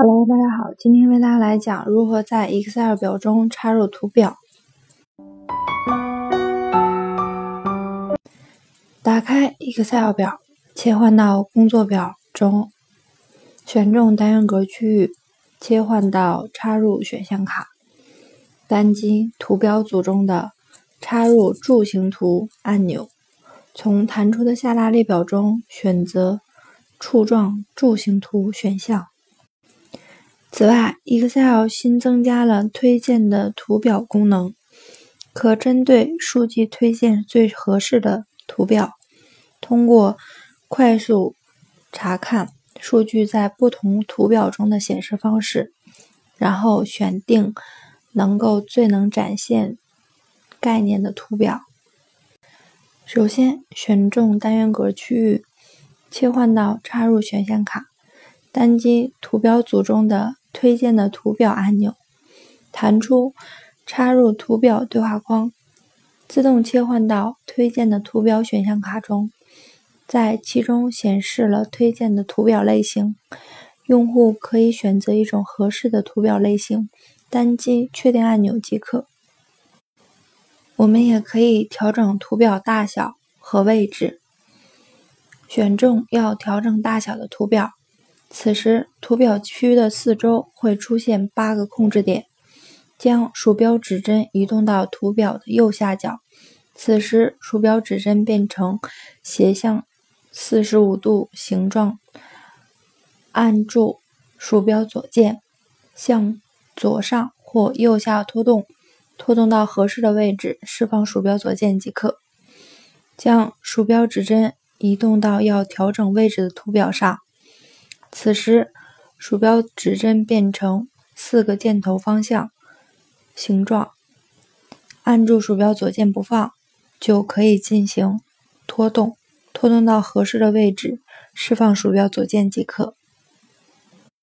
Hello，大家好，今天为大家来讲如何在 Excel 表中插入图表。打开 Excel 表，切换到工作表中，选中单元格区域，切换到插入选项卡，单击图表组中的插入柱形图按钮，从弹出的下拉列表中选择柱状柱形图选项。此外，Excel 新增加了推荐的图表功能，可针对数据推荐最合适的图表。通过快速查看数据在不同图表中的显示方式，然后选定能够最能展现概念的图表。首先，选中单元格区域，切换到插入选项卡，单击图表组中的。推荐的图表按钮，弹出插入图表对话框，自动切换到推荐的图表选项卡中，在其中显示了推荐的图表类型。用户可以选择一种合适的图表类型，单击确定按钮即可。我们也可以调整图表大小和位置，选中要调整大小的图表。此时，图表区的四周会出现八个控制点，将鼠标指针移动到图表的右下角。此时，鼠标指针变成斜向四十五度形状，按住鼠标左键，向左上或右下拖动，拖动到合适的位置，释放鼠标左键即可。将鼠标指针移动到要调整位置的图表上。此时，鼠标指针变成四个箭头方向形状，按住鼠标左键不放，就可以进行拖动，拖动到合适的位置，释放鼠标左键即可。